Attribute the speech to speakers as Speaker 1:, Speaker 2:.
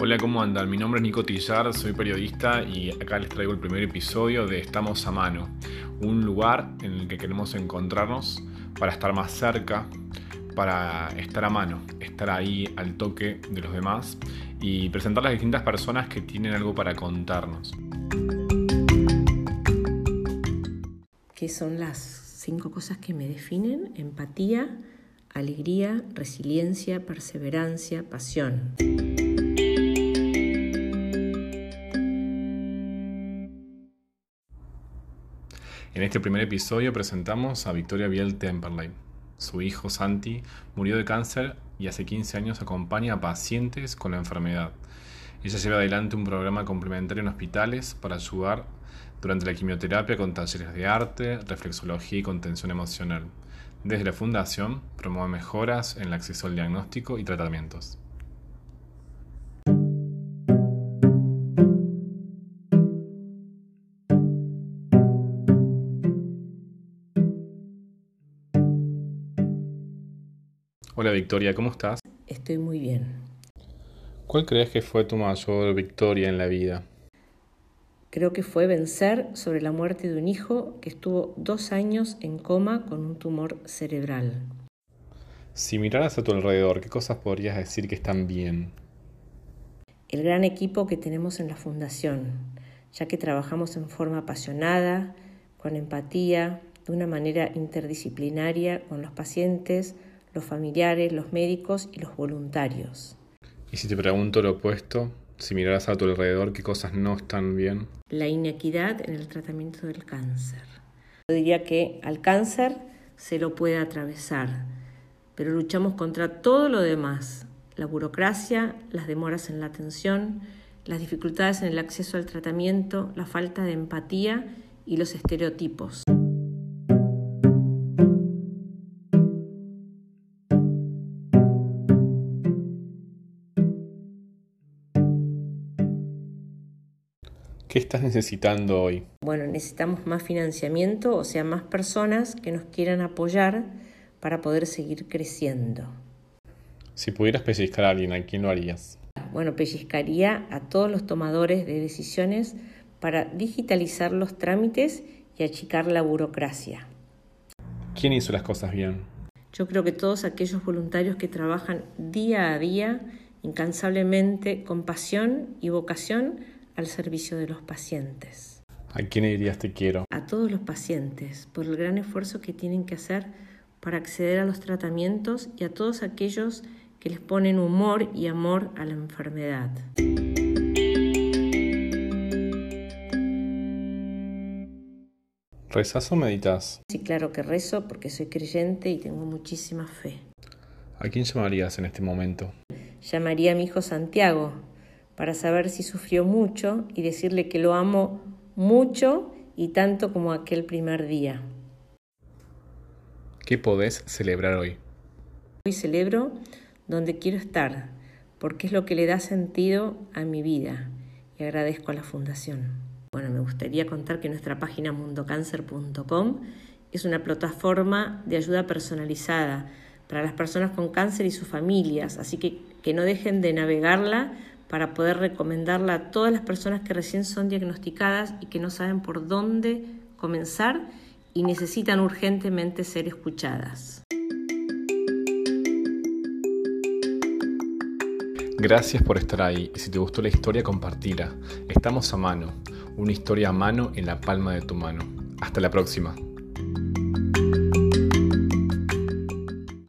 Speaker 1: Hola, ¿cómo andan? Mi nombre es Nico Tillar, soy periodista y acá les traigo el primer episodio de Estamos a Mano, un lugar en el que queremos encontrarnos para estar más cerca, para estar a mano, estar ahí al toque de los demás y presentar las distintas personas que tienen algo para contarnos.
Speaker 2: ¿Qué son las cinco cosas que me definen? Empatía, alegría, resiliencia, perseverancia, pasión.
Speaker 1: En este primer episodio presentamos a Victoria Biel Temperley. Su hijo Santi murió de cáncer y hace 15 años acompaña a pacientes con la enfermedad. Ella lleva adelante un programa complementario en hospitales para ayudar durante la quimioterapia con talleres de arte, reflexología y contención emocional. Desde la fundación promueve mejoras en el acceso al diagnóstico y tratamientos. Hola Victoria, ¿cómo estás?
Speaker 2: Estoy muy bien.
Speaker 1: ¿Cuál crees que fue tu mayor victoria en la vida?
Speaker 2: Creo que fue vencer sobre la muerte de un hijo que estuvo dos años en coma con un tumor cerebral.
Speaker 1: Si miraras a tu alrededor, ¿qué cosas podrías decir que están bien?
Speaker 2: El gran equipo que tenemos en la fundación, ya que trabajamos en forma apasionada, con empatía, de una manera interdisciplinaria con los pacientes, los familiares, los médicos y los voluntarios.
Speaker 1: Y si te pregunto lo opuesto, si miraras a tu alrededor, ¿qué cosas no están bien?
Speaker 2: La inequidad en el tratamiento del cáncer. Yo diría que al cáncer se lo puede atravesar, pero luchamos contra todo lo demás, la burocracia, las demoras en la atención, las dificultades en el acceso al tratamiento, la falta de empatía y los estereotipos.
Speaker 1: ¿Qué estás necesitando hoy?
Speaker 2: Bueno, necesitamos más financiamiento, o sea, más personas que nos quieran apoyar para poder seguir creciendo.
Speaker 1: Si pudieras pellizcar a alguien, ¿a quién lo harías?
Speaker 2: Bueno, pellizcaría a todos los tomadores de decisiones para digitalizar los trámites y achicar la burocracia.
Speaker 1: ¿Quién hizo las cosas bien?
Speaker 2: Yo creo que todos aquellos voluntarios que trabajan día a día, incansablemente, con pasión y vocación, al servicio de los pacientes.
Speaker 1: ¿A quién dirías te quiero?
Speaker 2: A todos los pacientes, por el gran esfuerzo que tienen que hacer para acceder a los tratamientos y a todos aquellos que les ponen humor y amor a la enfermedad.
Speaker 1: ¿Rezas o meditas?
Speaker 2: Sí, claro que rezo porque soy creyente y tengo muchísima fe.
Speaker 1: ¿A quién llamarías en este momento?
Speaker 2: Llamaría a mi hijo Santiago, para saber si sufrió mucho y decirle que lo amo mucho y tanto como aquel primer día.
Speaker 1: ¿Qué podés celebrar hoy?
Speaker 2: Hoy celebro donde quiero estar, porque es lo que le da sentido a mi vida y agradezco a la Fundación. Bueno, me gustaría contar que nuestra página mundocancer.com es una plataforma de ayuda personalizada para las personas con cáncer y sus familias, así que que no dejen de navegarla para poder recomendarla a todas las personas que recién son diagnosticadas y que no saben por dónde comenzar y necesitan urgentemente ser escuchadas.
Speaker 1: Gracias por estar ahí si te gustó la historia compartila. Estamos a mano, una historia a mano en la palma de tu mano. Hasta la próxima.